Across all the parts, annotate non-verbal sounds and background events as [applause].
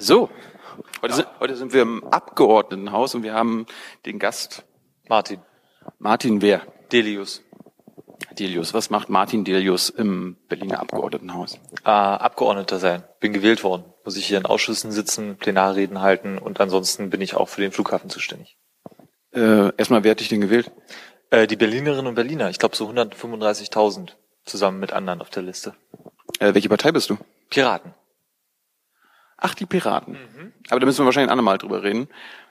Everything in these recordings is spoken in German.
So, heute, sind, heute sind wir im Abgeordnetenhaus und wir haben den Gast Martin. Martin Wer? Delius. Delius. Was macht Martin Delius im Berliner Abgeordnetenhaus? Äh, Abgeordneter sein. Bin gewählt worden. Muss ich hier in Ausschüssen sitzen, Plenarreden halten und ansonsten bin ich auch für den Flughafen zuständig. Äh, erstmal, wer hat dich denn gewählt? Äh, die Berlinerinnen und Berliner. Ich glaube so 135.000 zusammen mit anderen auf der Liste. Äh, welche Partei bist du? Piraten. Ach, die Piraten. Mhm. Aber da müssen wir wahrscheinlich ein andermal drüber reden,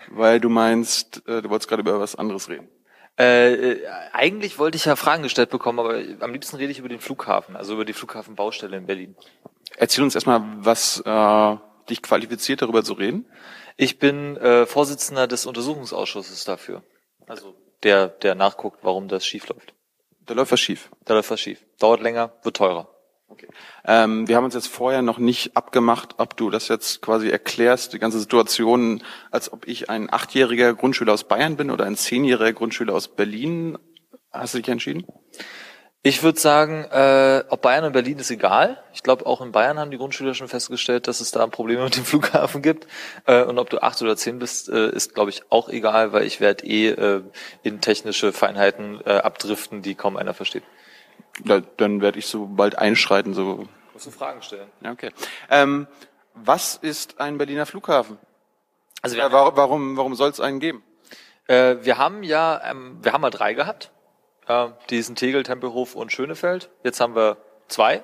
weil du meinst, äh, du wolltest gerade über was anderes reden. Äh, äh, eigentlich wollte ich ja Fragen gestellt bekommen, aber am liebsten rede ich über den Flughafen, also über die Flughafenbaustelle in Berlin. Erzähl uns erstmal, was äh, dich qualifiziert, darüber zu reden. Ich bin äh, Vorsitzender des Untersuchungsausschusses dafür. Also der, der nachguckt, warum das schief läuft. Da läuft was schief. Da läuft was schief. Dauert länger, wird teurer. Okay. Ähm, wir haben uns jetzt vorher noch nicht abgemacht, ob du das jetzt quasi erklärst, die ganze Situation, als ob ich ein achtjähriger Grundschüler aus Bayern bin oder ein zehnjähriger Grundschüler aus Berlin. Hast du dich entschieden? Ich würde sagen, äh, ob Bayern und Berlin ist egal. Ich glaube, auch in Bayern haben die Grundschüler schon festgestellt, dass es da Probleme mit dem Flughafen gibt. Äh, und ob du acht oder zehn bist, äh, ist, glaube ich, auch egal, weil ich werde eh äh, in technische Feinheiten äh, abdriften, die kaum einer versteht. Da, dann werde ich so bald einschreiten. So. Musst du Fragen stellen. Ja, okay. Ähm, was ist ein Berliner Flughafen? Also wir äh, warum warum, warum soll es einen geben? Äh, wir haben ja, ähm, wir haben mal drei gehabt. Äh, die sind Tegel, Tempelhof und Schönefeld. Jetzt haben wir zwei,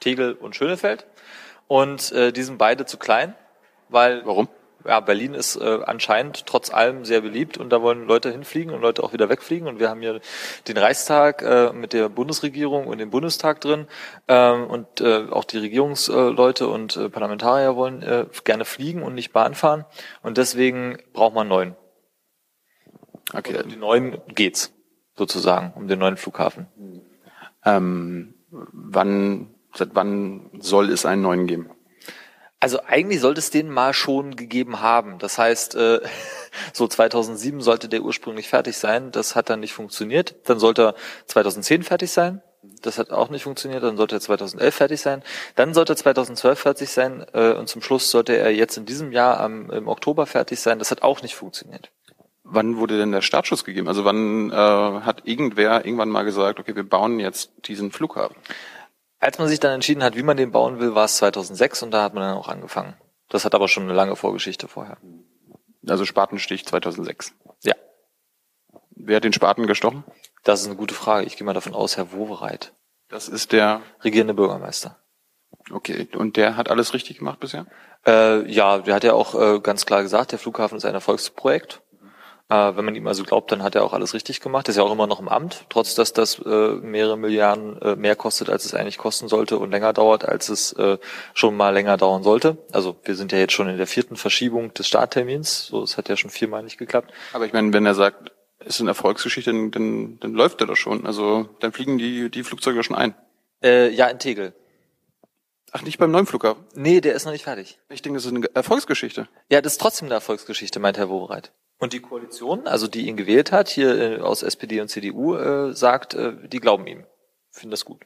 Tegel und Schönefeld. Und äh, die sind beide zu klein, weil warum? Ja, Berlin ist äh, anscheinend trotz allem sehr beliebt und da wollen Leute hinfliegen und Leute auch wieder wegfliegen. Und wir haben hier den Reichstag äh, mit der Bundesregierung und dem Bundestag drin ähm, und äh, auch die Regierungsleute und äh, Parlamentarier wollen äh, gerne fliegen und nicht Bahn fahren. Und deswegen braucht man neun. Okay. Und um die neuen geht's sozusagen um den neuen Flughafen. Ähm, wann, seit wann soll es einen neuen geben? Also eigentlich sollte es den mal schon gegeben haben. Das heißt, äh, [laughs] so 2007 sollte der ursprünglich fertig sein. Das hat dann nicht funktioniert. Dann sollte er 2010 fertig sein. Das hat auch nicht funktioniert. Dann sollte er 2011 fertig sein. Dann sollte er 2012 fertig sein. Äh, und zum Schluss sollte er jetzt in diesem Jahr am, im Oktober fertig sein. Das hat auch nicht funktioniert. Wann wurde denn der Startschuss gegeben? Also wann äh, hat irgendwer irgendwann mal gesagt, okay, wir bauen jetzt diesen Flughafen? Als man sich dann entschieden hat, wie man den bauen will, war es 2006 und da hat man dann auch angefangen. Das hat aber schon eine lange Vorgeschichte vorher. Also Spatenstich 2006. Ja. Wer hat den Spaten gestochen? Das ist eine gute Frage. Ich gehe mal davon aus, Herr Wowereit. Das ist der regierende Bürgermeister. Okay, und der hat alles richtig gemacht bisher? Äh, ja, der hat ja auch äh, ganz klar gesagt, der Flughafen ist ein Erfolgsprojekt. Äh, wenn man ihm also glaubt, dann hat er auch alles richtig gemacht. ist ja auch immer noch im Amt, trotz dass das äh, mehrere Milliarden äh, mehr kostet, als es eigentlich kosten sollte und länger dauert, als es äh, schon mal länger dauern sollte. Also wir sind ja jetzt schon in der vierten Verschiebung des Starttermins. So, es hat ja schon viermal nicht geklappt. Aber ich meine, wenn er sagt, es ist eine Erfolgsgeschichte, dann, dann, dann läuft er doch schon. Also dann fliegen die, die Flugzeuge schon ein. Äh, ja, in Tegel. Ach, nicht beim neuen Flughafen? Nee, der ist noch nicht fertig. Ich denke, das ist eine Erfolgsgeschichte. Ja, das ist trotzdem eine Erfolgsgeschichte, meint Herr Wobereit. Und die Koalition, also die ihn gewählt hat, hier äh, aus SPD und CDU, äh, sagt, äh, die glauben ihm. Finden das gut.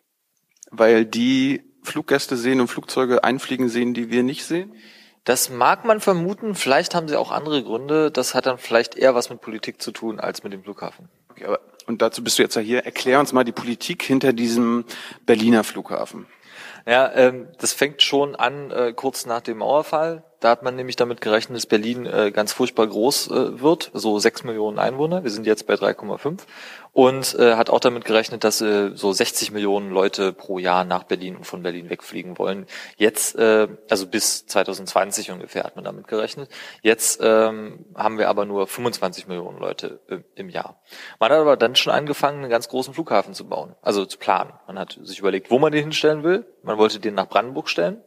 Weil die Fluggäste sehen und Flugzeuge einfliegen sehen, die wir nicht sehen? Das mag man vermuten. Vielleicht haben sie auch andere Gründe. Das hat dann vielleicht eher was mit Politik zu tun als mit dem Flughafen. Okay, aber und dazu bist du jetzt ja hier. Erklär uns mal die Politik hinter diesem Berliner Flughafen. Ja, ähm, das fängt schon an äh, kurz nach dem Mauerfall. Da hat man nämlich damit gerechnet, dass Berlin äh, ganz furchtbar groß äh, wird, so sechs Millionen Einwohner. Wir sind jetzt bei 3,5 und äh, hat auch damit gerechnet, dass äh, so 60 Millionen Leute pro Jahr nach Berlin und von Berlin wegfliegen wollen. Jetzt, äh, also bis 2020 ungefähr hat man damit gerechnet. Jetzt ähm, haben wir aber nur 25 Millionen Leute äh, im Jahr. Man hat aber dann schon angefangen, einen ganz großen Flughafen zu bauen, also zu planen. Man hat sich überlegt, wo man den hinstellen will. Man wollte den nach Brandenburg stellen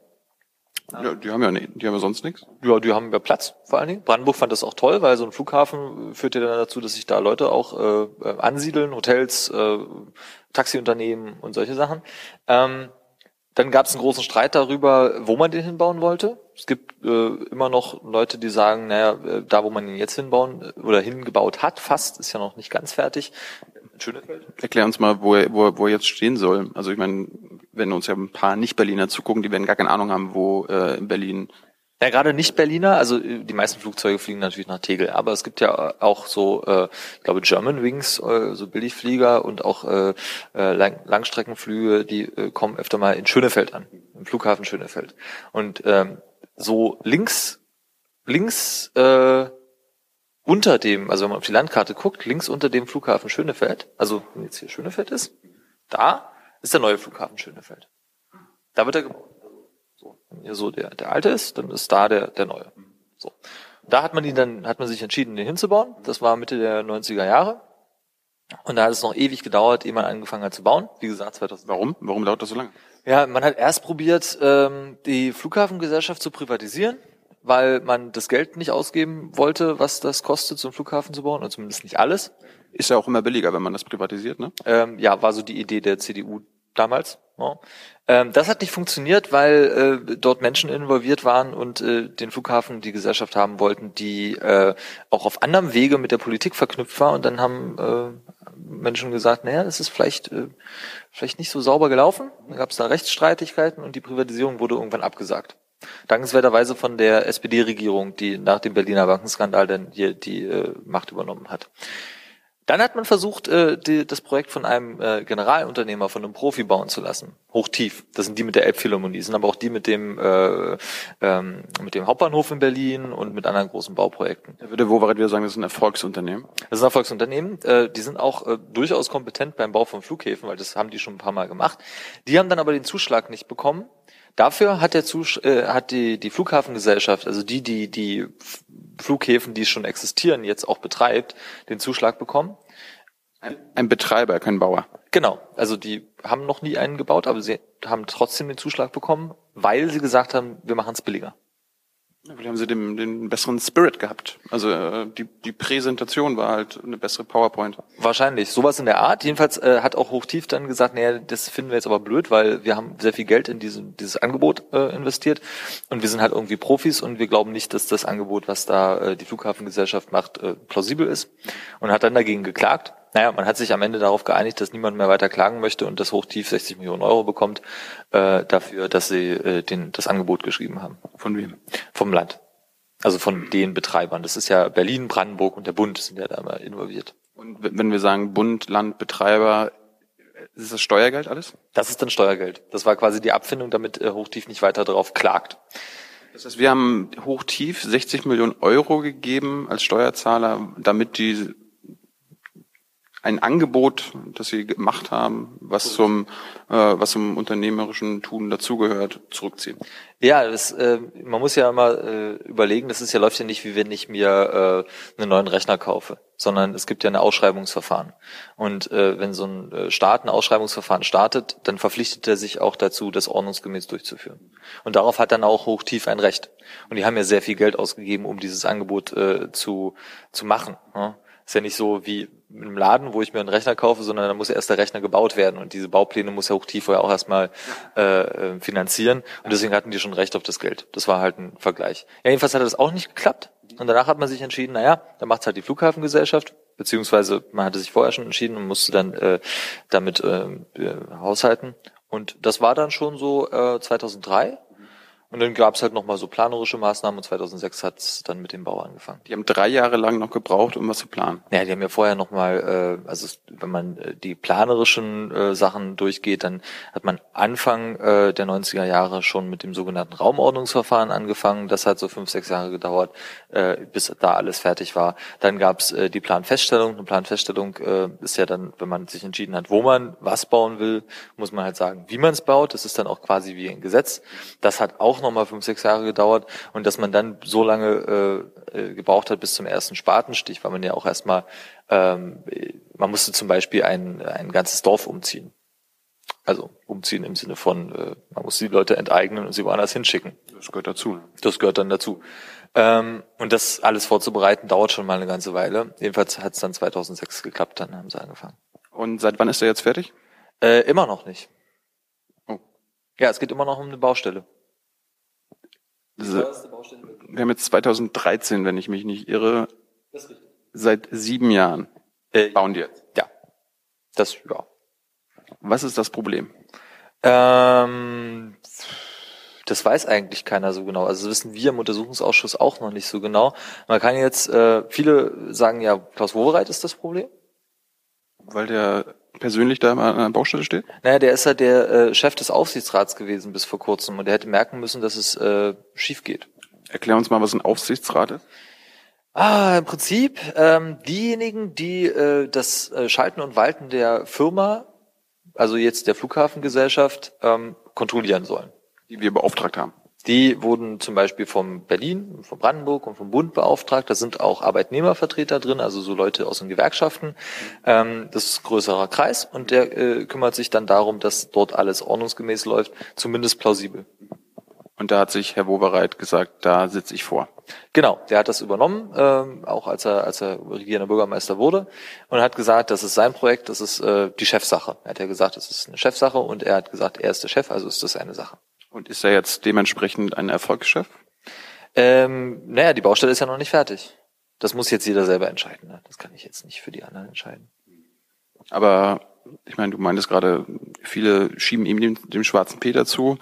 ja, die haben ja, ne, die haben ja sonst nichts. Ja, die haben ja Platz vor allen Dingen. Brandenburg fand das auch toll, weil so ein Flughafen führt ja dann dazu, dass sich da Leute auch äh, äh, ansiedeln, Hotels, äh, Taxiunternehmen und solche Sachen. Ähm, dann gab es einen großen Streit darüber, wo man den hinbauen wollte. Es gibt äh, immer noch Leute, die sagen, naja, äh, da wo man ihn jetzt hinbauen äh, oder hingebaut hat, fast, ist ja noch nicht ganz fertig. Schönefeld. Erklär uns mal, wo er, wo, er, wo er jetzt stehen soll. Also ich meine, wenn uns ja ein paar Nicht-Berliner zugucken, die werden gar keine Ahnung haben, wo äh, in Berlin Ja, gerade nicht Berliner, also äh, die meisten Flugzeuge fliegen natürlich nach Tegel, aber es gibt ja auch so, äh, ich glaube German Wings, äh, so Billigflieger und auch äh, äh, Lang Langstreckenflüge, die äh, kommen öfter mal in Schönefeld an, im Flughafen Schönefeld. Und ähm, so links, links äh, unter dem, also wenn man auf die Landkarte guckt, links unter dem Flughafen Schönefeld, also wenn jetzt hier Schönefeld ist, da ist der neue Flughafen Schönefeld. Da wird er gebaut wenn hier so der, der alte ist, dann ist da der, der neue. So. Da hat man ihn dann, hat man sich entschieden, den hinzubauen. Das war Mitte der 90er Jahre. Und da hat es noch ewig gedauert, ehe man angefangen hat zu bauen. Wie gesagt, 2000. Warum? Warum dauert das so lange? Ja, man hat erst probiert, ähm, die Flughafengesellschaft zu privatisieren, weil man das Geld nicht ausgeben wollte, was das kostet, so einen Flughafen zu bauen, oder zumindest nicht alles. Ist ja auch immer billiger, wenn man das privatisiert, ne? Ähm, ja, war so die Idee der CDU damals. Ja. Ähm, das hat nicht funktioniert, weil äh, dort Menschen involviert waren und äh, den Flughafen die Gesellschaft haben wollten, die äh, auch auf anderem Wege mit der Politik verknüpft war. Und dann haben äh, Menschen gesagt, naja, das ist vielleicht, äh, vielleicht nicht so sauber gelaufen. Dann gab es da Rechtsstreitigkeiten und die Privatisierung wurde irgendwann abgesagt. Dankenswerterweise von der SPD-Regierung, die nach dem Berliner Bankenskandal dann hier die äh, Macht übernommen hat. Dann hat man versucht, äh, die, das Projekt von einem äh, Generalunternehmer, von einem Profi bauen zu lassen. Hochtief. Das sind die mit der Elbphilharmonie, sind aber auch die mit dem äh, ähm, mit dem Hauptbahnhof in Berlin und mit anderen großen Bauprojekten. Da würde Wowereit wieder sagen, das ist ein Erfolgsunternehmen. Das ist ein Erfolgsunternehmen. Äh, die sind auch äh, durchaus kompetent beim Bau von Flughäfen, weil das haben die schon ein paar Mal gemacht. Die haben dann aber den Zuschlag nicht bekommen. Dafür hat der Zus äh, hat die die Flughafengesellschaft, also die die die Flughäfen, die schon existieren, jetzt auch betreibt, den Zuschlag bekommen. Ein, ein Betreiber, kein Bauer. Genau. Also die haben noch nie einen gebaut, aber sie haben trotzdem den Zuschlag bekommen, weil sie gesagt haben, wir machen es billiger. Vielleicht haben sie den, den besseren Spirit gehabt. Also äh, die, die Präsentation war halt eine bessere PowerPoint. Wahrscheinlich, sowas in der Art. Jedenfalls äh, hat auch Hochtief dann gesagt, naja, das finden wir jetzt aber blöd, weil wir haben sehr viel Geld in diese, dieses Angebot äh, investiert und wir sind halt irgendwie Profis und wir glauben nicht, dass das Angebot, was da äh, die Flughafengesellschaft macht, äh, plausibel ist und hat dann dagegen geklagt. Naja, man hat sich am Ende darauf geeinigt, dass niemand mehr weiter klagen möchte und das Hochtief 60 Millionen Euro bekommt äh, dafür, dass sie äh, den, das Angebot geschrieben haben. Von wem? Vom Land. Also von den Betreibern. Das ist ja Berlin, Brandenburg und der Bund sind ja da immer involviert. Und wenn wir sagen Bund, Land, Betreiber, ist das Steuergeld alles? Das ist dann Steuergeld. Das war quasi die Abfindung, damit äh, Hochtief nicht weiter darauf klagt. Das heißt, wir haben Hochtief 60 Millionen Euro gegeben als Steuerzahler, damit die ein Angebot, das Sie gemacht haben, was zum, äh, was zum unternehmerischen Tun dazugehört, zurückziehen? Ja, das, äh, man muss ja immer äh, überlegen, das ist ja läuft ja nicht, wie wenn ich mir äh, einen neuen Rechner kaufe, sondern es gibt ja ein Ausschreibungsverfahren. Und äh, wenn so ein äh, Staat ein Ausschreibungsverfahren startet, dann verpflichtet er sich auch dazu, das ordnungsgemäß durchzuführen. Und darauf hat dann auch Hochtief ein Recht. Und die haben ja sehr viel Geld ausgegeben, um dieses Angebot äh, zu, zu machen. Ja? Ist ja nicht so wie einem Laden, wo ich mir einen Rechner kaufe, sondern da muss ja erst der Rechner gebaut werden. Und diese Baupläne muss ja Hochtief vorher auch erstmal äh, äh, finanzieren. Und deswegen hatten die schon Recht auf das Geld. Das war halt ein Vergleich. Ja, jedenfalls hat das auch nicht geklappt. Und danach hat man sich entschieden, naja, dann macht's halt die Flughafengesellschaft, beziehungsweise man hatte sich vorher schon entschieden und musste dann äh, damit äh, haushalten. Und das war dann schon so äh, 2003 und dann gab es halt nochmal so planerische Maßnahmen und 2006 hat es dann mit dem Bau angefangen. Die haben drei Jahre lang noch gebraucht, um was zu planen. Ja, die haben ja vorher nochmal, äh, also wenn man äh, die planerischen äh, Sachen durchgeht, dann hat man Anfang äh, der 90er Jahre schon mit dem sogenannten Raumordnungsverfahren angefangen. Das hat so fünf, sechs Jahre gedauert, äh, bis da alles fertig war. Dann gab es äh, die Planfeststellung. Eine Planfeststellung äh, ist ja dann, wenn man sich entschieden hat, wo man was bauen will, muss man halt sagen, wie man es baut. Das ist dann auch quasi wie ein Gesetz. Das hat auch nochmal fünf, sechs Jahre gedauert und dass man dann so lange äh, äh, gebraucht hat bis zum ersten Spatenstich, weil man ja auch erstmal, ähm, man musste zum Beispiel ein, ein ganzes Dorf umziehen. Also umziehen im Sinne von, äh, man musste die Leute enteignen und sie woanders hinschicken. Das gehört dazu. Das gehört dann dazu. Ähm, und das alles vorzubereiten dauert schon mal eine ganze Weile. Jedenfalls hat es dann 2006 geklappt, dann haben sie angefangen. Und seit wann ist er jetzt fertig? Äh, immer noch nicht. Oh. Ja, es geht immer noch um eine Baustelle. Wir haben jetzt 2013, wenn ich mich nicht irre. Seit sieben Jahren äh, bauen die jetzt. Ja. Das, ja. Was ist das Problem? Ähm, Das weiß eigentlich keiner so genau. Also das wissen wir im Untersuchungsausschuss auch noch nicht so genau. Man kann jetzt, äh, viele sagen ja, Klaus Wowereit ist das Problem. Weil der persönlich da mal an der Baustelle steht? Naja, der ist ja der äh, Chef des Aufsichtsrats gewesen bis vor kurzem und der hätte merken müssen, dass es äh, schief geht. Erklär uns mal, was ein Aufsichtsrat ist. Ah, im Prinzip ähm, diejenigen, die äh, das äh, Schalten und Walten der Firma, also jetzt der Flughafengesellschaft, ähm, kontrollieren sollen. Die wir beauftragt haben. Die wurden zum Beispiel vom Berlin, vom Brandenburg und vom Bund beauftragt. Da sind auch Arbeitnehmervertreter drin, also so Leute aus den Gewerkschaften. Ähm, das ist ein größerer Kreis und der äh, kümmert sich dann darum, dass dort alles ordnungsgemäß läuft, zumindest plausibel. Und da hat sich Herr Wobereit gesagt, da sitze ich vor. Genau, der hat das übernommen, ähm, auch als er, als er regierender Bürgermeister wurde und hat gesagt, das ist sein Projekt, das ist äh, die Chefsache. Er hat ja gesagt, das ist eine Chefsache und er hat gesagt, er ist der Chef, also ist das eine Sache. Und ist er jetzt dementsprechend ein Erfolgschef? Ähm, naja, die Baustelle ist ja noch nicht fertig. Das muss jetzt jeder selber entscheiden. Ne? Das kann ich jetzt nicht für die anderen entscheiden. Aber ich meine, du meintest gerade, viele schieben ihm dem, dem schwarzen Peter zu.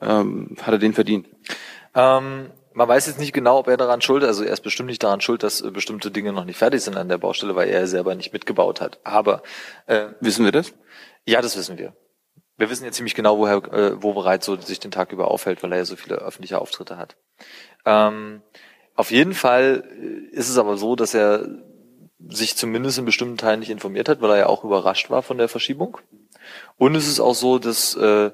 Ähm, hat er den verdient? Ähm, man weiß jetzt nicht genau, ob er daran schuld ist. Also er ist bestimmt nicht daran schuld, dass äh, bestimmte Dinge noch nicht fertig sind an der Baustelle, weil er selber nicht mitgebaut hat. Aber äh, wissen wir das? Ja, das wissen wir. Wir wissen jetzt ziemlich genau, woher, äh, wo bereits so sich den Tag über aufhält, weil er ja so viele öffentliche Auftritte hat. Ähm, auf jeden Fall äh, ist es aber so, dass er sich zumindest in bestimmten Teilen nicht informiert hat, weil er ja auch überrascht war von der Verschiebung. Und es ist auch so, dass äh,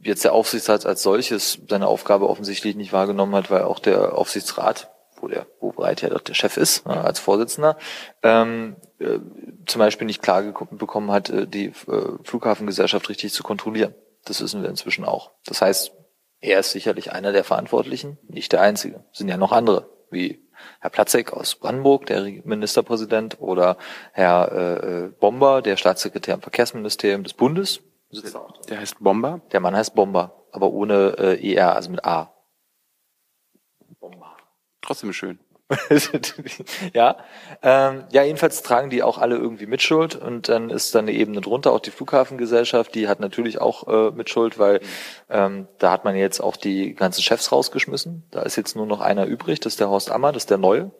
jetzt der Aufsichtsrat als solches seine Aufgabe offensichtlich nicht wahrgenommen hat, weil auch der Aufsichtsrat, wo der, wo bereit ja doch der Chef ist, ne, als Vorsitzender, ähm, äh, zum Beispiel nicht klar bekommen hat, äh, die äh, Flughafengesellschaft richtig zu kontrollieren. Das wissen wir inzwischen auch. Das heißt, er ist sicherlich einer der Verantwortlichen, nicht der einzige. Es sind ja noch andere, wie Herr Platzek aus Brandenburg, der Ministerpräsident, oder Herr äh, Bomber, der Staatssekretär im Verkehrsministerium des Bundes, der heißt Bomber? Der Mann heißt Bomber, aber ohne äh, ER, also mit A. Trotzdem schön. [laughs] ja, ähm, ja, jedenfalls tragen die auch alle irgendwie Mitschuld und dann ist dann eine Ebene drunter auch die Flughafengesellschaft, die hat natürlich auch äh, Mitschuld, weil ähm, da hat man jetzt auch die ganzen Chefs rausgeschmissen. Da ist jetzt nur noch einer übrig, das ist der Horst Ammer, das ist der Neue.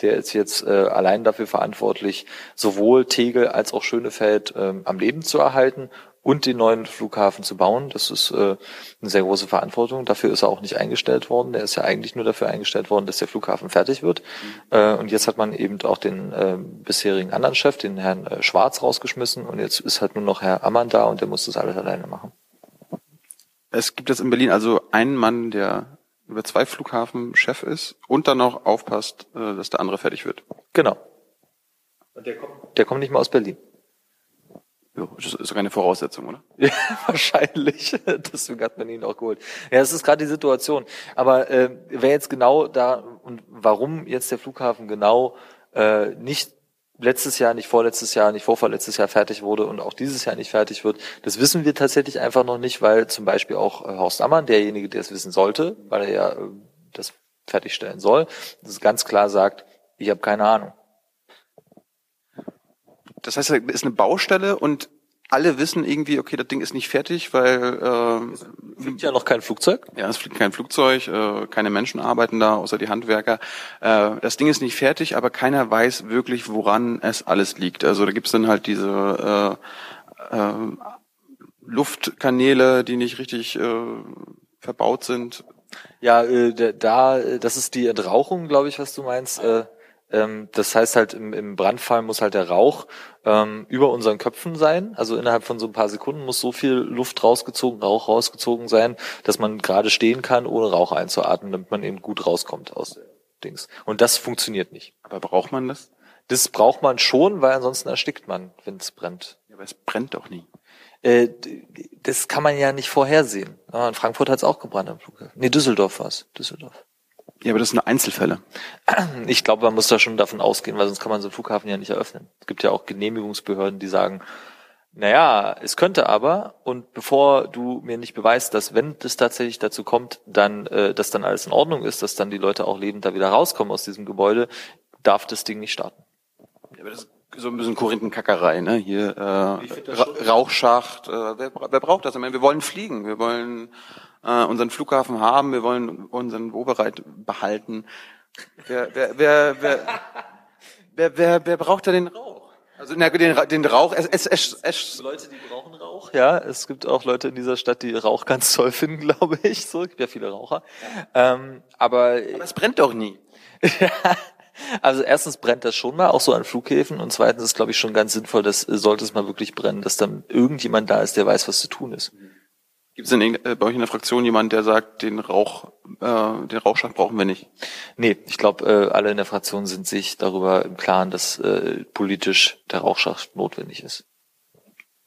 Der ist jetzt äh, allein dafür verantwortlich, sowohl Tegel als auch Schönefeld ähm, am Leben zu erhalten und den neuen Flughafen zu bauen. Das ist äh, eine sehr große Verantwortung. Dafür ist er auch nicht eingestellt worden. Der ist ja eigentlich nur dafür eingestellt worden, dass der Flughafen fertig wird. Mhm. Äh, und jetzt hat man eben auch den äh, bisherigen anderen Chef, den Herrn äh, Schwarz, rausgeschmissen. Und jetzt ist halt nur noch Herr Ammann da und der muss das alles alleine machen. Es gibt jetzt in Berlin also einen Mann, der über zwei Flughafen Chef ist und dann noch aufpasst, äh, dass der andere fertig wird. Genau. Und der kommt, der kommt nicht mal aus Berlin. Ja, das ist sogar eine Voraussetzung, oder? [laughs] Ja, wahrscheinlich. [laughs] Deswegen hat man ihn auch geholt. Ja, es ist gerade die Situation. Aber äh, wer jetzt genau da und warum jetzt der Flughafen genau äh, nicht letztes Jahr, nicht vorletztes Jahr, nicht vorvorletztes Jahr fertig wurde und auch dieses Jahr nicht fertig wird, das wissen wir tatsächlich einfach noch nicht, weil zum Beispiel auch äh, Horst Ammann, derjenige, der es wissen sollte, weil er ja äh, das fertigstellen soll, das ganz klar sagt, ich habe keine Ahnung. Das heißt, es ist eine Baustelle und alle wissen irgendwie, okay, das Ding ist nicht fertig, weil äh, es fliegt ja noch kein Flugzeug. Ja, es fliegt kein Flugzeug, äh, keine Menschen arbeiten da, außer die Handwerker. Äh, das Ding ist nicht fertig, aber keiner weiß wirklich, woran es alles liegt. Also da gibt's dann halt diese äh, äh, Luftkanäle, die nicht richtig äh, verbaut sind. Ja, äh, da, das ist die Entrauchung, glaube ich, was du meinst. Äh, das heißt halt, im, im Brandfall muss halt der Rauch ähm, über unseren Köpfen sein. Also innerhalb von so ein paar Sekunden muss so viel Luft rausgezogen, Rauch rausgezogen sein, dass man gerade stehen kann, ohne Rauch einzuatmen, damit man eben gut rauskommt aus Dings. Und das funktioniert nicht. Aber braucht man das? Das braucht man schon, weil ansonsten erstickt man, wenn es brennt. Ja, aber es brennt doch nie. Äh, das kann man ja nicht vorhersehen. in Frankfurt hat es auch gebrannt am Flughafen. Nee, Düsseldorf war es. Düsseldorf. Ja, aber das sind nur Einzelfälle. Ich glaube, man muss da schon davon ausgehen, weil sonst kann man so einen Flughafen ja nicht eröffnen. Es gibt ja auch Genehmigungsbehörden, die sagen, naja, es könnte aber, und bevor du mir nicht beweist, dass wenn das tatsächlich dazu kommt, dann, äh, dass dann alles in Ordnung ist, dass dann die Leute auch lebend da wieder rauskommen aus diesem Gebäude, darf das Ding nicht starten. Ja, aber das ist so ein bisschen Korinthenkackerei, ne? Hier äh, Ra Rauchschacht, äh, wer, wer braucht das? Ich meine, wir wollen fliegen, wir wollen äh, unseren Flughafen haben, wir wollen unseren Wobereit behalten. Wer, wer, wer, wer, wer, wer, wer braucht da den Rauch? Also na, den, den Rauch, es, es, es, es Leute, die brauchen Rauch. Ja, es gibt auch Leute in dieser Stadt, die Rauch ganz toll finden, [laughs] glaube ich. So, es gibt ja viele Raucher. Ähm, aber, aber es brennt doch nie. [laughs] Also erstens brennt das schon mal, auch so an Flughäfen. Und zweitens ist, glaube ich, schon ganz sinnvoll, dass sollte es mal wirklich brennen, dass dann irgendjemand da ist, der weiß, was zu tun ist. Gibt es denn äh, bei euch in der Fraktion jemand, der sagt, den Rauch, äh, den Rauchschacht brauchen wir nicht? Nee, ich glaube, äh, alle in der Fraktion sind sich darüber im Klaren, dass äh, politisch der Rauchschacht notwendig ist.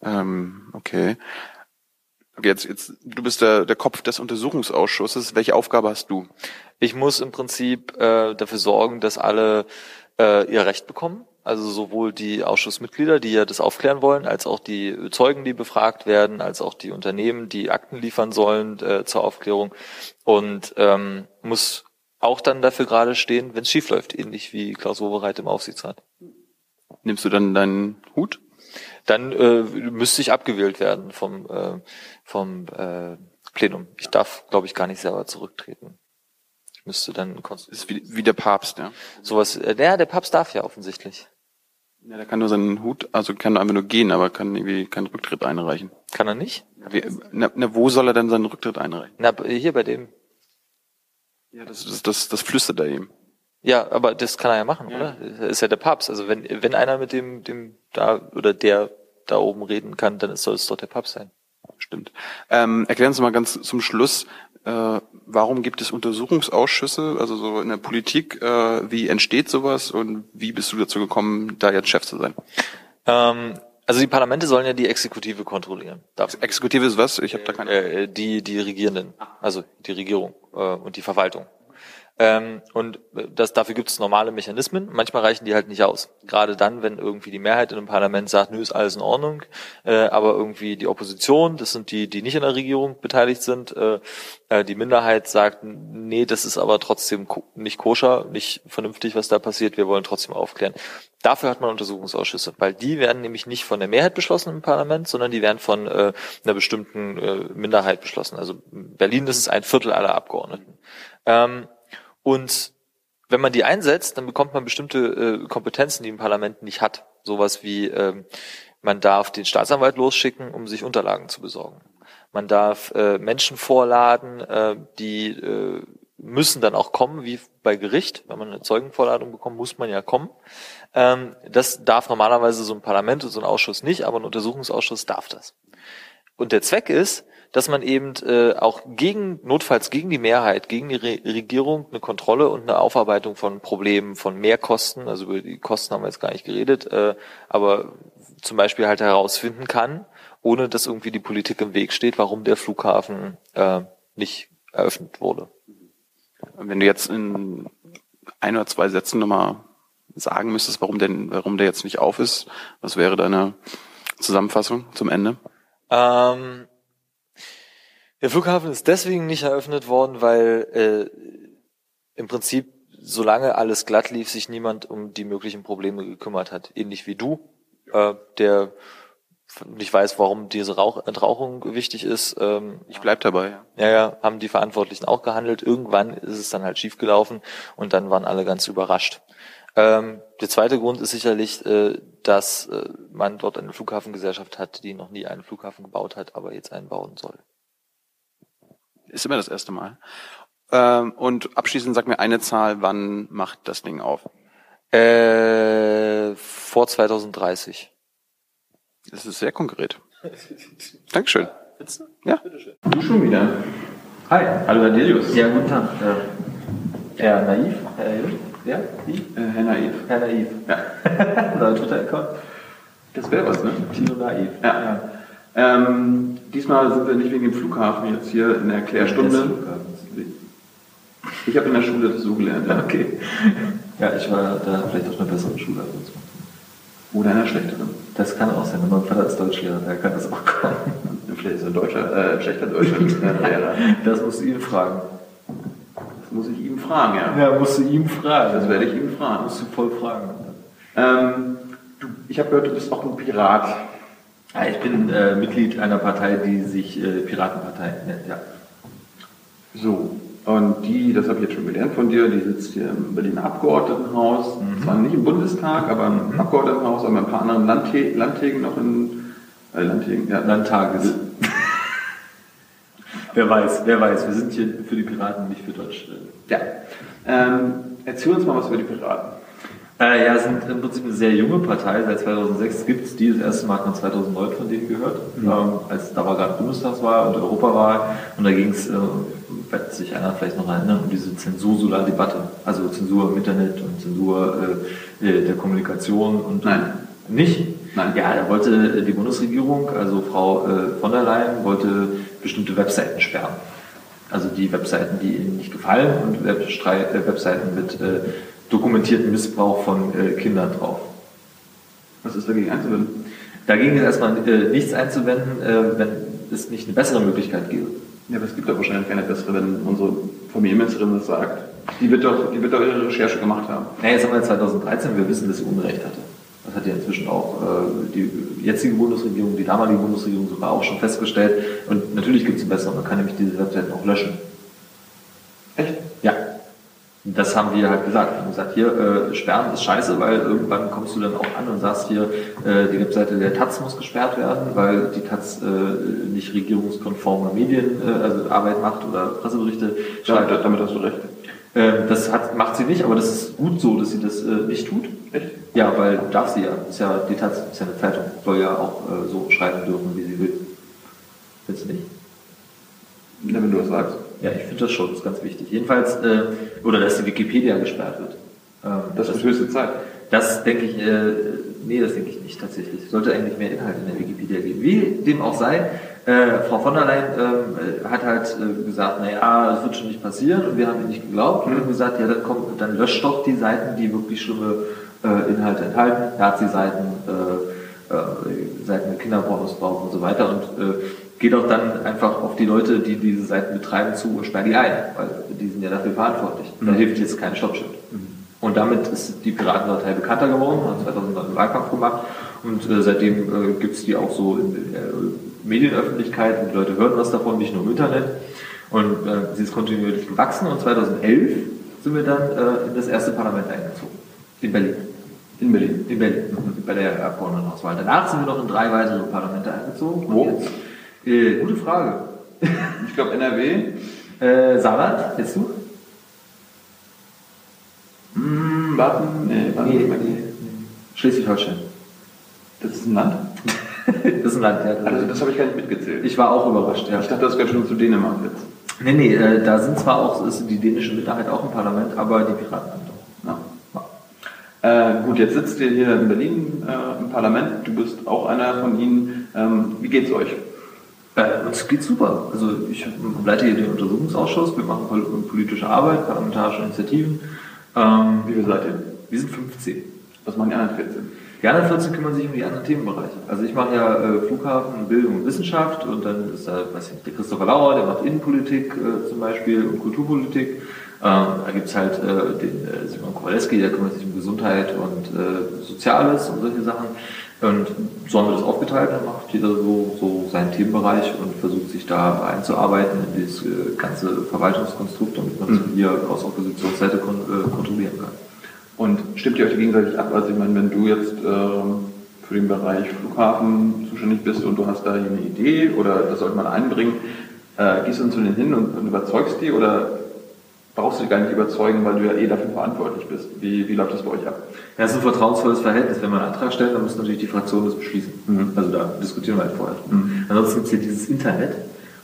Ähm, okay. Okay, jetzt, jetzt, du bist der, der Kopf des Untersuchungsausschusses. Welche Aufgabe hast du? Ich muss im Prinzip äh, dafür sorgen, dass alle äh, ihr Recht bekommen. Also sowohl die Ausschussmitglieder, die ja das aufklären wollen, als auch die Zeugen, die befragt werden, als auch die Unternehmen, die Akten liefern sollen äh, zur Aufklärung. Und ähm, muss auch dann dafür gerade stehen, wenn es schief läuft, ähnlich wie Klaus Wowereit im Aufsichtsrat. Nimmst du dann deinen Hut? Dann äh, müsste ich abgewählt werden vom äh, vom äh, Plenum. Ich darf, glaube ich, gar nicht selber zurücktreten. Müsste dann ist wie, wie der Papst, ja. Sowas. Äh, der, der Papst darf ja offensichtlich. Ja, der kann nur seinen Hut, also kann einfach nur gehen, aber kann irgendwie keinen Rücktritt einreichen. Kann er nicht? Wie, na, na, wo soll er denn seinen Rücktritt einreichen? Na, hier bei dem. Ja, das, das, das, das flüstert er ihm. Ja, aber das kann er ja machen, ja. oder? Das ist ja der Papst. Also wenn, wenn einer mit dem, dem da oder der da oben reden kann, dann soll es doch der Papst sein. Stimmt. Ähm, erklären Sie mal ganz zum Schluss, äh, warum gibt es Untersuchungsausschüsse, also so in der Politik, äh, wie entsteht sowas und wie bist du dazu gekommen, da jetzt Chef zu sein? Ähm, also die Parlamente sollen ja die Exekutive kontrollieren. Darf Exekutive ist was? Ich habe da keine. Äh, die die Regierenden, also die Regierung äh, und die Verwaltung. Ähm, und das, dafür gibt es normale Mechanismen. Manchmal reichen die halt nicht aus. Gerade dann, wenn irgendwie die Mehrheit in einem Parlament sagt, nö, ist alles in Ordnung, äh, aber irgendwie die Opposition, das sind die, die nicht in der Regierung beteiligt sind, äh, äh die Minderheit sagt, nee, das ist aber trotzdem nicht koscher, nicht vernünftig, was da passiert, wir wollen trotzdem aufklären. Dafür hat man Untersuchungsausschüsse, weil die werden nämlich nicht von der Mehrheit beschlossen im Parlament, sondern die werden von äh, einer bestimmten äh, Minderheit beschlossen. Also Berlin, das ist ein Viertel aller Abgeordneten. Ähm, und wenn man die einsetzt, dann bekommt man bestimmte äh, Kompetenzen, die ein Parlament nicht hat. Sowas wie, ähm, man darf den Staatsanwalt losschicken, um sich Unterlagen zu besorgen. Man darf äh, Menschen vorladen, äh, die äh, müssen dann auch kommen, wie bei Gericht. Wenn man eine Zeugenvorladung bekommt, muss man ja kommen. Ähm, das darf normalerweise so ein Parlament und so ein Ausschuss nicht, aber ein Untersuchungsausschuss darf das. Und der Zweck ist, dass man eben äh, auch gegen, notfalls gegen die Mehrheit, gegen die Re Regierung eine Kontrolle und eine Aufarbeitung von Problemen, von Mehrkosten, also über die Kosten haben wir jetzt gar nicht geredet, äh, aber zum Beispiel halt herausfinden kann, ohne dass irgendwie die Politik im Weg steht, warum der Flughafen äh, nicht eröffnet wurde. Wenn du jetzt in ein oder zwei Sätzen nochmal sagen müsstest, warum denn, warum der jetzt nicht auf ist, was wäre deine Zusammenfassung zum Ende? Ähm, der Flughafen ist deswegen nicht eröffnet worden, weil äh, im Prinzip, solange alles glatt lief, sich niemand um die möglichen Probleme gekümmert hat. Ähnlich wie du, äh, der nicht weiß, warum diese Rauch Entrauchung wichtig ist. Ähm, ich bleib dabei. Ja. ja, ja, haben die Verantwortlichen auch gehandelt. Irgendwann ist es dann halt schiefgelaufen und dann waren alle ganz überrascht. Ähm, der zweite Grund ist sicherlich, äh, dass äh, man dort eine Flughafengesellschaft hat, die noch nie einen Flughafen gebaut hat, aber jetzt einen bauen soll. Ist immer das erste Mal. Ähm, und abschließend sag mir eine Zahl, wann macht das Ding auf? Äh, vor 2030. Das ist sehr konkret. Dankeschön. Ja. Du schon wieder. Hi. Hallo Herr Delius. Ja, guten Tag. Herr Naiv? Herr Ja? Wie? Äh, Herr Naiv. Herr Naiv. Ja. [laughs] Neuer Twitter-Account. Das wäre was, ne? Tino Naiv. Ja. ja. Ähm, diesmal sind wir nicht wegen dem Flughafen jetzt hier in der Erklärstunde. Ich habe in der Schule das so gelernt. Ja. Okay. Ja, ich war da vielleicht auf einer besseren Schule als sonst. Oder einer schlechteren. Das kann auch sein. Mein Vater ist Deutschlehrer, da kann das auch kommen. Vielleicht ist er deutscher, äh, schlechter Deutschlehrer. [laughs] das musst du ihn fragen. Das muss ich ihm fragen, ja. Ja, musst du ihm fragen. Das werde ich ihm fragen. Musst du voll fragen. Ähm, du, ich habe gehört, du bist auch ein Pirat. Ja, ich bin äh, Mitglied einer Partei, die sich äh, Piratenpartei nennt, ja. So, und die, das habe ich jetzt schon gelernt von dir, die sitzt hier im Berliner Abgeordnetenhaus, mhm. zwar nicht im Bundestag, aber im mhm. Abgeordnetenhaus, aber ein paar anderen Landtä Landtägen noch in äh, Landtägen, ja. Landtages. Wer weiß, wer weiß, wir sind hier für die Piraten, nicht für Deutschland. Ja. Ähm, erzähl uns mal was über die Piraten. Äh, ja, sind im Prinzip eine sehr junge Partei. Seit 2006 gibt es die. Das erste Mal hat man 2009 von denen gehört, mhm. ähm, als da war gerade Bundestagswahl und Europawahl. Und da ging es, äh, wird sich einer vielleicht noch erinnern, um diese Zensursula-Debatte. Also Zensur im Internet und Zensur äh, äh der Kommunikation und Nein. nicht. Nein. Ja, da wollte die Bundesregierung, also Frau äh, von der Leyen, wollte bestimmte Webseiten sperren. Also die Webseiten, die ihnen nicht gefallen und äh, Webseiten mit äh, dokumentierten Missbrauch von äh, Kindern drauf. Was ist dagegen einzuwenden? Dagegen ist erstmal äh, nichts einzuwenden, äh, wenn es nicht eine bessere Möglichkeit gäbe. Ja, aber es gibt doch wahrscheinlich keine bessere, wenn unsere Familienministerin das sagt. Die wird doch, die wird doch ihre Recherche gemacht haben. Naja, jetzt haben wir 2013, wir wissen, dass sie Unrecht hatte. Das hat ja inzwischen auch äh, die jetzige Bundesregierung, die damalige Bundesregierung sogar auch schon festgestellt. Und natürlich gibt es eine bessere, man kann nämlich diese Webseiten auch löschen. Echt? Ja. Das haben wir halt gesagt. Wir haben gesagt, hier, äh, sperren ist scheiße, weil irgendwann kommst du dann auch an und sagst hier, äh, die Webseite der Taz muss gesperrt werden, weil die Taz äh, nicht regierungskonforme Medienarbeit äh, also Arbeit macht oder Presseberichte schreibt. Ja, damit hast du recht. Äh, das hat, macht sie nicht, aber das ist gut so, dass sie das äh, nicht tut. Echt? Ja, weil darf sie ja. Ist ja die Taz ist ja eine Zeitung, soll ja auch äh, so schreiben dürfen, wie sie will. Findest du nicht? Ja, wenn du das sagst. Ja, ich finde das schon, das ist ganz wichtig. Jedenfalls, äh, oder dass die Wikipedia gesperrt wird. Ähm, das, das ist höchste Zeit. Das denke ich, äh, nee, das denke ich nicht tatsächlich. Sollte eigentlich mehr Inhalt in der Wikipedia geben. Wie dem auch sei, äh, Frau von der Leyen äh, hat halt äh, gesagt, naja, das wird schon nicht passieren und wir haben ihr nicht geglaubt und haben gesagt, ja, dann, kommt, dann löscht doch die Seiten, die wirklich schlimme Inhalte enthalten, Nazi-Seiten, äh, äh, Seiten mit Kinderpornos drauf und so weiter und äh, geht auch dann einfach auf die Leute, die diese Seiten betreiben, zu und sperrt die ein, weil die sind ja dafür verantwortlich. Mhm. Da hilft jetzt kein Stoppschild. Mhm. Und damit ist die Piratenpartei bekannter geworden, hat 2009 einen Wahlkampf gemacht und äh, seitdem äh, gibt es die auch so in der äh, Medienöffentlichkeit und die Leute hören was davon, nicht nur im Internet. Und äh, sie ist kontinuierlich gewachsen und 2011 sind wir dann äh, in das erste Parlament eingezogen. In Berlin. In Berlin? In Berlin, mhm. bei der Abgeordnetenauswahl. Danach sind wir noch in drei weitere Parlamente eingezogen. Wo? Jetzt, äh, gute Frage. [laughs] Ich glaube NRW. Äh, Saarland, jetzt du? Hm, Baden, nee, Baden, nee, nee. Schleswig-Holstein. Das ist ein Land? [laughs] das ist ein Land, ja. Also das habe ich gar nicht mitgezählt. Ich war auch überrascht, ja. Ich dachte, das gehört schon zu Dänemark jetzt. Nee, nee, äh, da sind zwar auch, ist die dänische Minderheit auch im Parlament, aber die Piraten haben. Äh, gut, jetzt sitzt ihr hier in Berlin äh, im Parlament. Du bist auch einer von ihnen. Ähm, wie geht's euch? Äh, uns geht's super. Also ich leite hier den Untersuchungsausschuss, wir machen politische Arbeit, parlamentarische Initiativen. Ähm, wie viel seid ihr? Wir sind 15. Was machen die anderen 14? Die anderen 14 kümmern sich um die anderen Themenbereiche. Also ich mache ja äh, Flughafen, Bildung und Wissenschaft und dann ist da, weiß ich nicht, der Christopher Lauer, der macht Innenpolitik äh, zum Beispiel und Kulturpolitik. Ähm, da gibt's halt äh, den äh, Simon Kowaleski, der kümmert sich um Gesundheit und äh, Soziales und solche Sachen. Und so haben wir das aufgeteilt, dann macht jeder so, so seinen Themenbereich und versucht sich da einzuarbeiten in dieses äh, ganze Verwaltungskonstrukt, damit man mhm. hier aus Oppositionsseite kon äh, kontrollieren kann. Und stimmt ihr euch gegenseitig ab? Also ich meine, wenn du jetzt ähm, für den Bereich Flughafen zuständig bist und du hast da eine Idee oder das sollte man einbringen, äh, gehst du zu denen hin und, und überzeugst die oder brauchst du die gar nicht überzeugen, weil du ja eh dafür verantwortlich bist. Wie, wie läuft das bei euch ab? Ja, es ist ein vertrauensvolles Verhältnis. Wenn man einen Antrag stellt, dann muss natürlich die Fraktion das beschließen. Mhm. Also da diskutieren wir halt vorher. Mhm. Ansonsten gibt es hier dieses Internet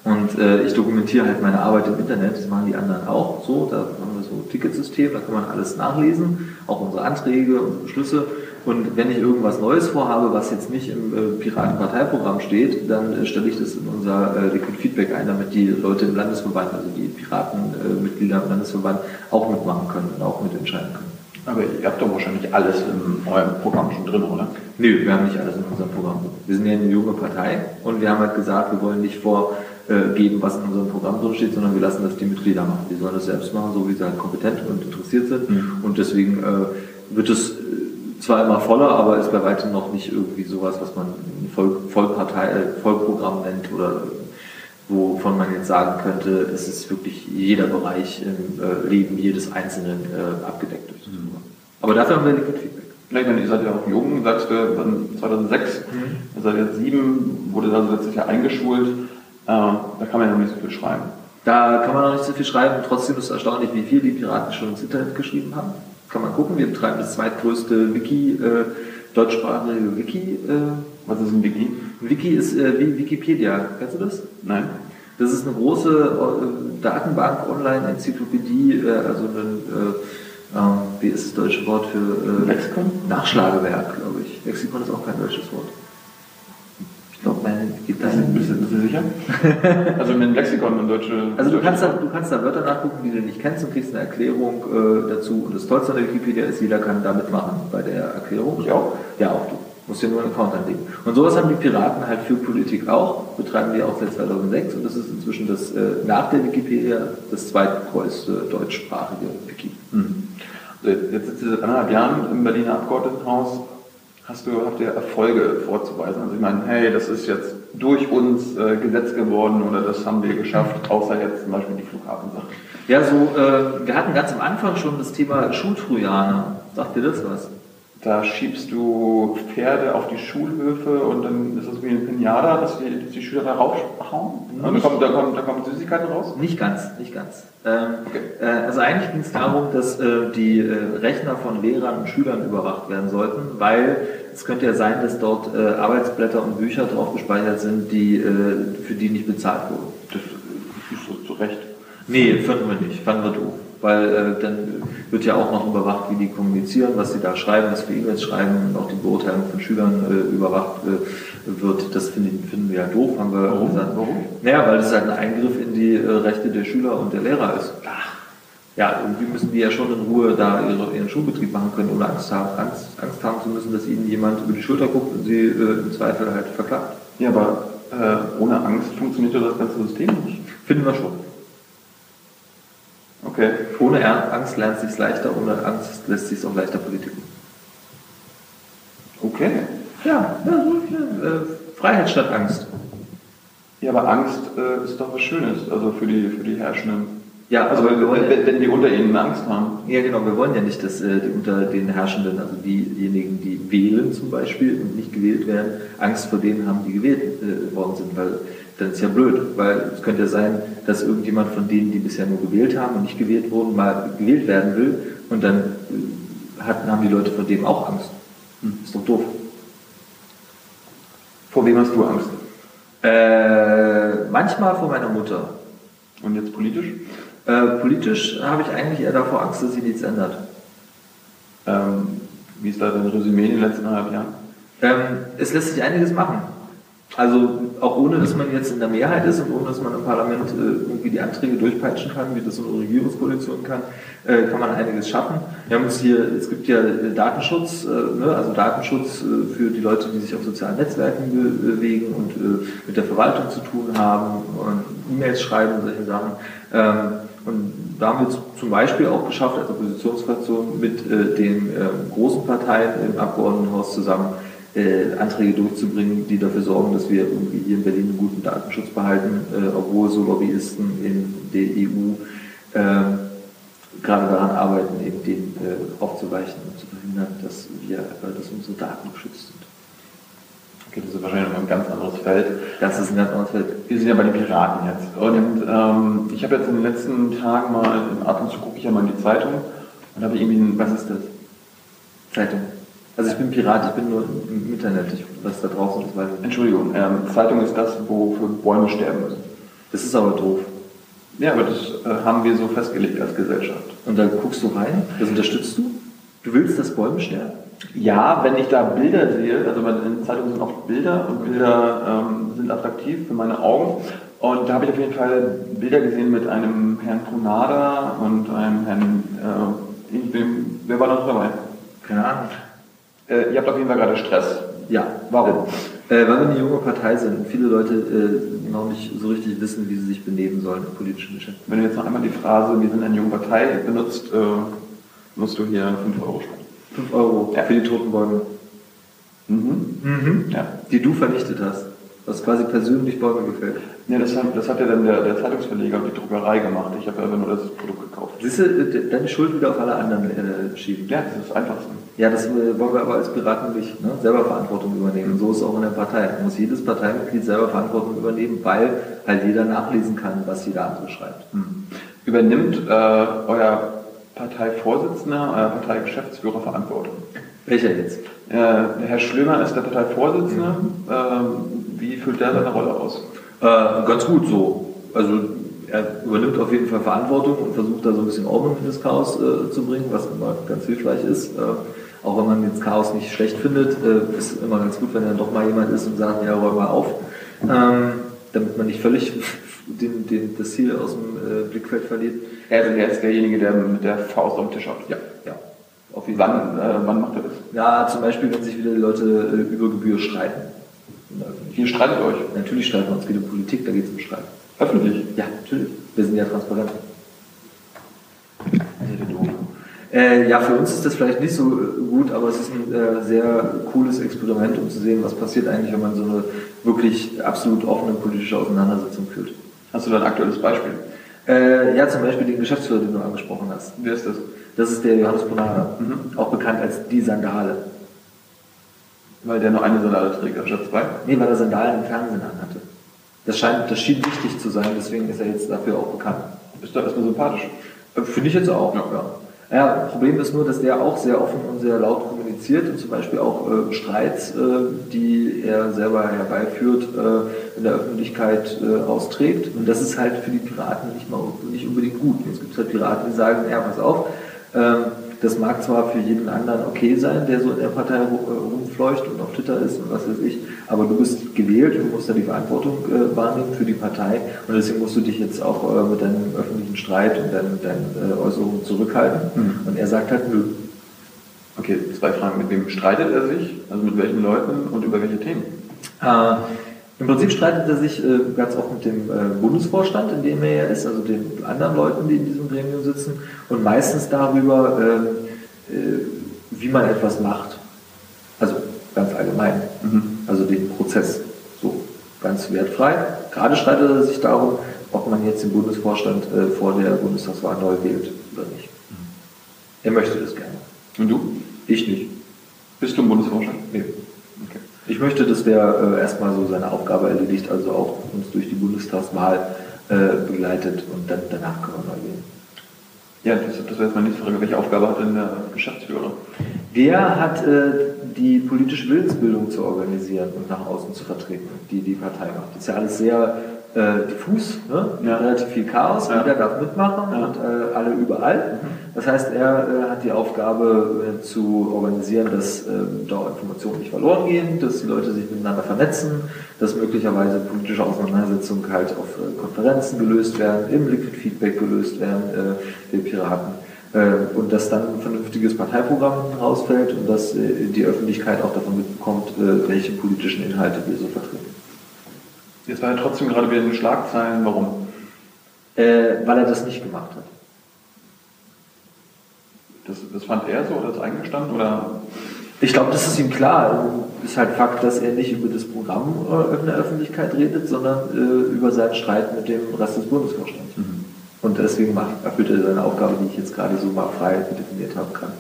und äh, ich dokumentiere halt meine Arbeit im Internet. Das machen die anderen auch so. Da haben wir so ein Ticketsystem, da kann man alles nachlesen, auch unsere Anträge und Beschlüsse. Und wenn ich irgendwas Neues vorhabe, was jetzt nicht im äh, Piratenparteiprogramm steht, dann äh, stelle ich das in unser äh, Liquid Feedback ein, damit die Leute im Landesverband, also die Piratenmitglieder im Landesverband, auch mitmachen können und auch mitentscheiden können. Aber ihr habt doch wahrscheinlich alles in eurem Programm schon drin, oder? Nö, wir haben nicht alles in unserem Programm. Wir sind ja eine junge Partei und wir haben halt gesagt, wir wollen nicht vorgeben, was in unserem Programm drin steht, sondern wir lassen das die Mitglieder machen. Die sollen das selbst machen, so wie sie halt kompetent und interessiert sind. Mhm. Und deswegen wird es zwar immer voller, aber ist bei weitem noch nicht irgendwie sowas, was man Volk, Vollpartei, äh, Vollprogramm nennt oder wovon man jetzt sagen könnte, es ist wirklich jeder Bereich im äh, Leben jedes Einzelnen äh, abgedeckt durch mhm. Aber dafür haben wir Liquid Feedback. Ja, ich meine, ihr seid ja auch jung, sagst du, 2006, mhm. ihr seid jetzt sieben, wurde da letztes Jahr eingeschult, äh, da kann man ja noch nicht so viel schreiben. Da kann man noch nicht so viel schreiben, trotzdem ist es erstaunlich, wie viel die Piraten schon ins Internet geschrieben haben. Kann man gucken, wir betreiben das zweitgrößte Wiki, äh, deutschsprachige Wiki. Äh, Was ist ein Wiki? Ein Wiki ist äh, wie Wikipedia. Kennst du das? Nein. Das ist eine große äh, Datenbank, Online-Enzyklopädie, äh, also ein, äh, ähm, wie ist das deutsche Wort für äh, Lexikon? Nachschlagewerk, glaube ich. Lexikon ist auch kein deutsches Wort. Ich glaube, meine gibt da. Bist du, du sicher? also mit dem Lexikon und deutsche. Also du kannst, da, du kannst da Wörter nachgucken, die du nicht kennst und kriegst eine Erklärung äh, dazu. Und das Tollste an der Wikipedia ist, jeder kann da mitmachen bei der Erklärung. Ich auch? Ja, auch du. Musst dir nur einen Account anlegen. Und sowas haben die Piraten halt für Politik auch, betreiben wir auch seit 2006 und das ist inzwischen das, äh, nach der Wikipedia das zweitgrößte deutschsprachige Wiki. Mhm. Jetzt sitzt ihr seit anderthalb Jahren im Berliner Abgeordnetenhaus hast du, habt ihr Erfolge vorzuweisen? Also ich meine, hey, das ist jetzt durch uns äh, Gesetz geworden oder das haben wir geschafft, außer jetzt zum Beispiel die Flughafensache. Ja, so, äh, wir hatten ganz am Anfang schon das Thema Schultrojaner. Sagt dir das was? Da schiebst du Pferde auf die Schulhöfe und dann ist das wie eine Pinata, dass die, dass die Schüler da raufhauen? Da kommen, da, kommen, da kommen Süßigkeiten raus? Nicht ganz, nicht ganz. Ähm, okay. äh, also eigentlich ging es darum, dass äh, die äh, Rechner von Lehrern und Schülern überwacht werden sollten, weil es könnte ja sein, dass dort äh, Arbeitsblätter und Bücher drauf gespeichert sind, die, äh, für die nicht bezahlt wurden. Das ist so zu Recht. Nee, fanden wir nicht, fanden wir doof weil äh, dann wird ja auch noch überwacht, wie die kommunizieren, was sie da schreiben, was für E-Mails schreiben und auch die Beurteilung von Schülern äh, überwacht äh, wird. Das finden, finden wir ja doof, haben wir Warum? gesagt. Warum? Naja, weil das halt ein Eingriff in die äh, Rechte der Schüler und der Lehrer ist. Ach. Ja, irgendwie müssen die ja schon in Ruhe da ihre, ihren Schulbetrieb machen können, ohne Angst haben, Angst, Angst haben zu müssen, dass ihnen jemand über die Schulter guckt und sie äh, im Zweifel halt verklagt. Ja, aber äh, ohne Angst funktioniert ja das ganze System nicht. Finden wir schon. Okay. Ohne Angst lernt es sich leichter, ohne Angst lässt sich auch leichter politiken. Okay. Ja, ja so, äh, Freiheit statt Angst. Ja, aber Angst äh, ist doch was Schönes, also für die, für die Herrschenden. Ja, also wenn, wenn, wenn, die unter ihnen Angst haben. Ja, genau, wir wollen ja nicht, dass äh, die unter den Herrschenden, also diejenigen, die wählen zum Beispiel und nicht gewählt werden, Angst vor denen haben, die gewählt äh, worden sind, weil dann ist ja blöd, weil es könnte ja sein, dass irgendjemand von denen, die bisher nur gewählt haben und nicht gewählt wurden, mal gewählt werden will und dann äh, hatten, haben die Leute vor dem auch Angst. Hm, ist doch doof. Vor wem hast du Angst? Äh, manchmal vor meiner Mutter. Und jetzt politisch? Äh, politisch habe ich eigentlich eher davor Angst, dass sich nichts ändert. Ähm, wie ist da dein Resümee in den letzten eineinhalb Jahren? Ähm, es lässt sich einiges machen. Also auch ohne, dass man jetzt in der Mehrheit ist und ohne, dass man im Parlament äh, irgendwie die Anträge durchpeitschen kann, wie das so eine Regierungskoalition kann, äh, kann man einiges schaffen. Wir haben uns hier, es gibt ja äh, Datenschutz, ne, also Datenschutz für die Leute, die sich auf sozialen Netzwerken be bewegen und mit der Verwaltung zu tun haben und E-Mails schreiben und solche Sachen. Ähm, und da haben wir zum Beispiel auch geschafft, als Oppositionsfraktion mit den ähm, großen Parteien im Abgeordnetenhaus zusammen, äh, Anträge durchzubringen, die dafür sorgen, dass wir irgendwie hier in Berlin einen guten Datenschutz behalten, äh, obwohl so Lobbyisten in der EU äh, gerade daran arbeiten, eben den äh, aufzuweichen und zu verhindern, dass wir, äh, dass unsere Daten geschützt sind. Okay, das ist wahrscheinlich noch ein ganz anderes Feld. Das ist ein ganz anderes Feld. Wir sind ja bei den Piraten jetzt. Und ähm, ich habe jetzt in den letzten Tagen mal, ab und zu gucke ich ja mal in die Zeitung und habe irgendwie, ein, was ist das? Zeitung. Also ich bin Pirat, ich bin nur im Internet, ich, was da draußen ist. Weil Entschuldigung, ähm, Zeitung ist das, wofür Bäume sterben müssen. Das ist aber doof. Ja, aber das äh, haben wir so festgelegt als Gesellschaft. Und da guckst du rein, das unterstützt du? Du willst, dass Bäume sterben? Ja, wenn ich da Bilder sehe, also in Zeitungen sind oft Bilder und Bilder ähm, sind attraktiv für meine Augen. Und da habe ich auf jeden Fall Bilder gesehen mit einem Herrn Tronada und einem Herrn, äh, ich bin, wer war noch dabei? Keine Ahnung. Äh, ihr habt auf jeden Fall gerade Stress. Ja. Warum? Äh, weil wir eine junge Partei sind und viele Leute äh, noch nicht so richtig wissen, wie sie sich benehmen sollen im politischen Geschäft. Wenn du jetzt noch einmal die Phrase, wir sind eine junge Partei benutzt, äh, musst du hier 5 Euro sparen. 5 Euro ja. für die toten Bäume. Mhm. Mhm. Ja. Die du vernichtet hast. Was quasi persönlich Bäume gefällt. Ja, das hat, das hat ja dann der, der Zeitungsverleger und die Druckerei gemacht. Ich habe ja einfach nur das Produkt gekauft. Siehst du, äh, deine Schuld wieder auf alle anderen äh, schieben. Ja, das ist das Einfachste. Ja, das äh, wollen wir aber als Piraten nicht. Ne? Selber Verantwortung übernehmen. Und so ist es auch in der Partei. Da muss jedes Parteimitglied selber Verantwortung übernehmen, weil halt jeder nachlesen kann, was jeder andere schreibt. Hm. Übernimmt äh, euer Parteivorsitzender, euer Parteigeschäftsführer Verantwortung? Welcher jetzt? Äh, Herr Schlömer ist der Parteivorsitzende. Mhm. Ähm, wie füllt der seine Rolle aus? Äh, ganz gut so. Also er übernimmt auf jeden Fall Verantwortung und versucht da so ein bisschen Ordnung in das Chaos äh, zu bringen, was immer ganz hilfreich ist. Äh, auch wenn man jetzt Chaos nicht schlecht findet, äh, ist immer ganz gut, wenn dann doch mal jemand ist und sagt, ja, räum mal auf. Ähm, damit man nicht völlig [laughs] den, den, das Ziel aus dem äh, Blickfeld verliert. Er ist, er ist derjenige, der mit der Faust am Tisch hat. Ja, ja. Auf jeden wann, äh, wann macht er das? Ja, zum Beispiel, wenn sich wieder die Leute äh, über Gebühr streiten. Wie streitet euch? Natürlich streiten wir uns, es geht um Politik, da geht es um Streit. Öffentlich? Ja, natürlich. Wir sind ja transparent. Äh, ja, für uns ist das vielleicht nicht so gut, aber es ist ein äh, sehr cooles Experiment, um zu sehen, was passiert eigentlich, wenn man so eine wirklich absolut offene politische Auseinandersetzung führt. Hast du da ein aktuelles Beispiel? Äh, ja, zum Beispiel den Geschäftsführer, den du angesprochen hast. Wer ist das? Das ist der Johannes Bonara, mhm. auch bekannt als die Sandale. Weil der nur eine Sandale trägt, anstatt zwei? Nee, weil er Sandalen im Fernsehen anhatte. Das, scheint, das schien wichtig zu sein, deswegen ist er jetzt dafür auch bekannt. Bist du erstmal sympathisch? Äh, Finde ich jetzt auch, ja. ja. Ja, Problem ist nur, dass der auch sehr offen und sehr laut kommuniziert und zum Beispiel auch äh, Streits, äh, die er selber herbeiführt, äh, in der Öffentlichkeit äh, austrägt. Und das ist halt für die Piraten nicht, mal, nicht unbedingt gut. Jetzt gibt es halt Piraten, die sagen, ja, pass auf, ähm, das mag zwar für jeden anderen okay sein, der so in der Partei äh, rumfleucht und auf Twitter ist und was weiß ich, aber du bist gewählt und musst ja die Verantwortung äh, wahrnehmen für die Partei und deswegen musst du dich jetzt auch äh, mit deinem öffentlichen Streit und deinen, deinen äh, Äußerungen zurückhalten. Mhm. Und er sagt halt nö. Okay, zwei Fragen. Mit wem streitet er sich? Also mit welchen Leuten und über welche Themen? Im Prinzip streitet er sich äh, ganz oft mit dem äh, Bundesvorstand, in dem er ja ist, also den anderen Leuten, die in diesem Gremium sitzen, und meistens darüber, ähm, äh, wie man etwas macht. Also ganz allgemein. Mhm. Also den Prozess. So ganz wertfrei. Gerade streitet er sich darum, ob man jetzt den Bundesvorstand äh, vor der Bundestagswahl neu wählt oder nicht. Mhm. Er möchte das gerne. Und du? Ich nicht. Bist du im Bundesvorstand? Nee. Ich möchte, dass der äh, erstmal so seine Aufgabe erledigt, also auch uns durch die Bundestagswahl äh, begleitet und dann danach können wir neu gehen. Ja, das, das wäre jetzt meine nächste Frage. Welche Aufgabe hat denn der Geschäftsführer? Der hat äh, die politische Willensbildung zu organisieren und nach außen zu vertreten, die die Partei macht. Das ist ja alles sehr äh, diffus, ne? ja. relativ viel Chaos, ja. jeder darf mitmachen ja. und äh, alle überall. Mhm. Das heißt, er äh, hat die Aufgabe äh, zu organisieren, dass ähm, da Informationen nicht verloren gehen, dass die Leute sich miteinander vernetzen, dass möglicherweise politische Auseinandersetzungen halt auf äh, Konferenzen gelöst werden, im Liquid Feedback gelöst werden, der Piraten. und dass dann ein vernünftiges Parteiprogramm rausfällt und dass die Öffentlichkeit auch davon mitbekommt, welche politischen Inhalte wir so vertreten. Jetzt war er trotzdem gerade wieder in den Schlagzeilen. Warum? Äh, weil er das nicht gemacht hat. Das, das fand er so oder ist eingestanden? Oder? Ich glaube, das ist ihm klar. Es Ist halt Fakt, dass er nicht über das Programm äh, in der Öffentlichkeit redet, sondern äh, über seinen Streit mit dem Rest des Bundesvorstands. Mhm. Und deswegen macht, erfüllt er seine Aufgabe, die ich jetzt gerade so mal frei definiert haben kann.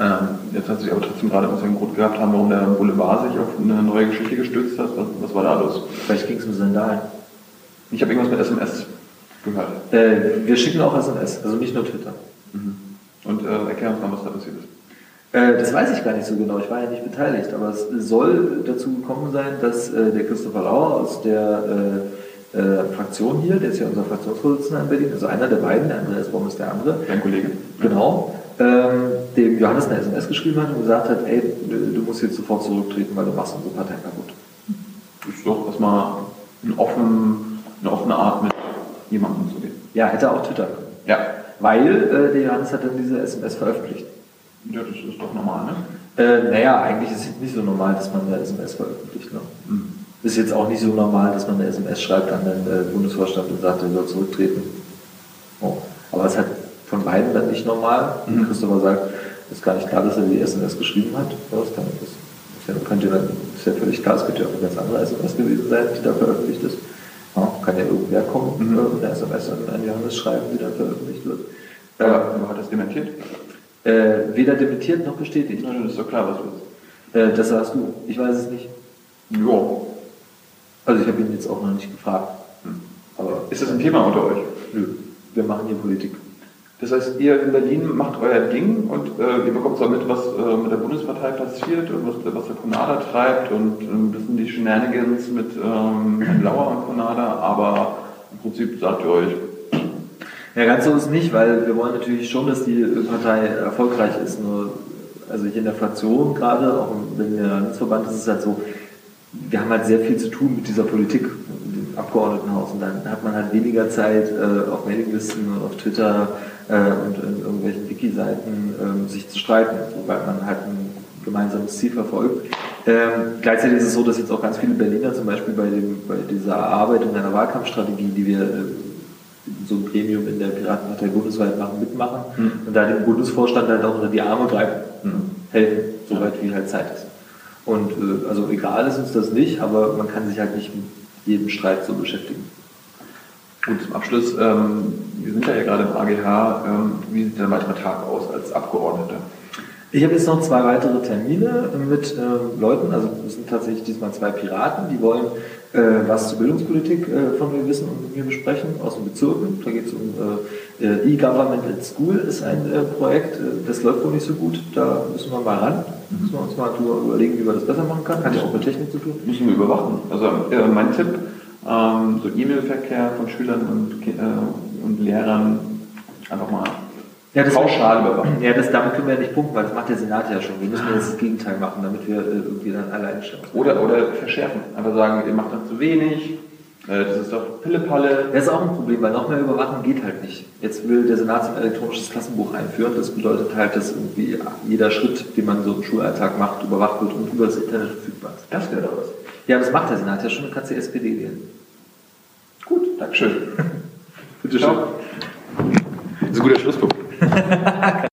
Ähm, jetzt hat sich aber trotzdem gerade was einen Grund gehabt haben, warum der Boulevard sich auf eine neue Geschichte gestützt hat. Was, was war da los? Vielleicht ging es um Sandalen. Ich habe irgendwas mit SMS gehört. Äh, wir schicken auch SMS, also nicht nur Twitter. Und äh, erklär uns mal, was da passiert ist. Äh, das weiß ich gar nicht so genau, ich war ja nicht beteiligt, aber es soll dazu gekommen sein, dass äh, der Christopher Lauer aus der äh, äh, Fraktion hier, der ist ja unser Fraktionsvorsitzender in Berlin, also einer der beiden, der Andreas Baum ist der andere. Dein Kollege. Genau ähm, dem Johannes eine SMS geschrieben hat und gesagt hat, ey, du musst jetzt sofort zurücktreten, weil du machst unsere Partei kaputt. Das ist doch erstmal eine offene, eine offene Art, mit jemandem umzugehen. Ja, hätte auch Twitter können. Ja. Weil äh, der Johannes hat dann diese SMS veröffentlicht. Ja, das ist doch normal, ne? Äh, naja, eigentlich ist es nicht so normal, dass man eine SMS veröffentlicht. Ne? Mhm. Ist jetzt auch nicht so normal, dass man eine SMS schreibt an den äh, Bundesvorstand und sagt, er soll zurücktreten. Oh. Aber es hat von beiden dann nicht normal. Mhm. Christopher sagt, ist gar nicht klar, dass er die SMS geschrieben hat. Ja, das kann ich das. Ja, könnte dann, ist ja völlig klar, es könnte ja auch eine ganz andere SMS gewesen sein, die da veröffentlicht ist. Kann ja irgendwer kommen mhm. und eine SMS an, an Johannes schreiben, die dann veröffentlicht wird. Aber äh, hat das dementiert? Äh, weder dementiert noch bestätigt. Nein, das ist doch klar, was du äh, Das sagst du. Ich weiß es nicht. Ja. Also ich habe ihn jetzt auch noch nicht gefragt. Hm. Aber ist das ein Thema unter euch? Nö. Wir machen hier Politik. Das heißt, ihr in Berlin macht euer Ding und äh, ihr bekommt zwar mit, was äh, mit der Bundespartei passiert und was, was der Konada treibt und äh, ein bisschen die Shenanigans mit ähm, Lauer und Konada, aber im Prinzip sagt ihr euch, ja, ganz so ist nicht, weil wir wollen natürlich schon, dass die Partei erfolgreich ist. Nur, also hier in der Fraktion gerade, auch im Berliner Landesverband, ist es halt so, wir haben halt sehr viel zu tun mit dieser Politik im Abgeordnetenhaus und dann hat man halt weniger Zeit äh, auf Mailinglisten und auf Twitter äh, und in irgendwelchen Wiki-Seiten äh, sich zu streiten, weil man halt ein gemeinsames Ziel verfolgt. Ähm, gleichzeitig ist es so, dass jetzt auch ganz viele Berliner zum Beispiel bei, dem, bei dieser Erarbeitung einer Wahlkampfstrategie, die wir äh, so ein Gremium in der Piratenpartei bundesweit machen, mitmachen mhm. und da dem Bundesvorstand halt auch unter die Arme greifen, mhm. helfen, soweit wie halt Zeit ist. Und äh, also egal ist uns das nicht, aber man kann sich halt nicht mit jedem Streit so beschäftigen. Und zum Abschluss, ähm, wir sind ja, ja gerade im AGH, ähm, wie sieht der weitere Tag aus als Abgeordneter? Ich habe jetzt noch zwei weitere Termine mit äh, Leuten, also es sind tatsächlich diesmal zwei Piraten, die wollen äh, was zur Bildungspolitik äh, von mir wissen und mit mir besprechen, aus den Bezirken. Da geht es um äh, äh, E-Government at School, ist ein äh, Projekt, das läuft wohl nicht so gut, da müssen wir mal ran, müssen wir uns mal überlegen, wie man das besser machen kann, hat ja auch mit Technik zu tun. Müssen wir überwachen. Also mein Tipp, ähm, so E-Mail-Verkehr von Schülern und, und Lehrern einfach mal ja, das pauschal überwachen. Ja, das, damit können wir ja nicht punkten, weil das macht der Senat ja schon. Wir müssen ja jetzt das Gegenteil machen, damit wir äh, irgendwie dann alleine stehen. Oder, oder verschärfen. Einfach sagen, ihr macht das zu wenig, äh, das ist doch Pillepalle. Das ist auch ein Problem, weil noch mehr Überwachung geht halt nicht. Jetzt will der Senat ein elektronisches Klassenbuch einführen. Das bedeutet halt, dass irgendwie jeder Schritt, den man so im Schulalltag macht, überwacht wird und über das Internet verfügbar ist. Das wäre doch was. Ja, das macht der Senat ja schon, dann kannst du die SPD wählen. Gut, Dankeschön. [laughs] Bitte schön. Das ist ein guter Schlusspunkt. [laughs]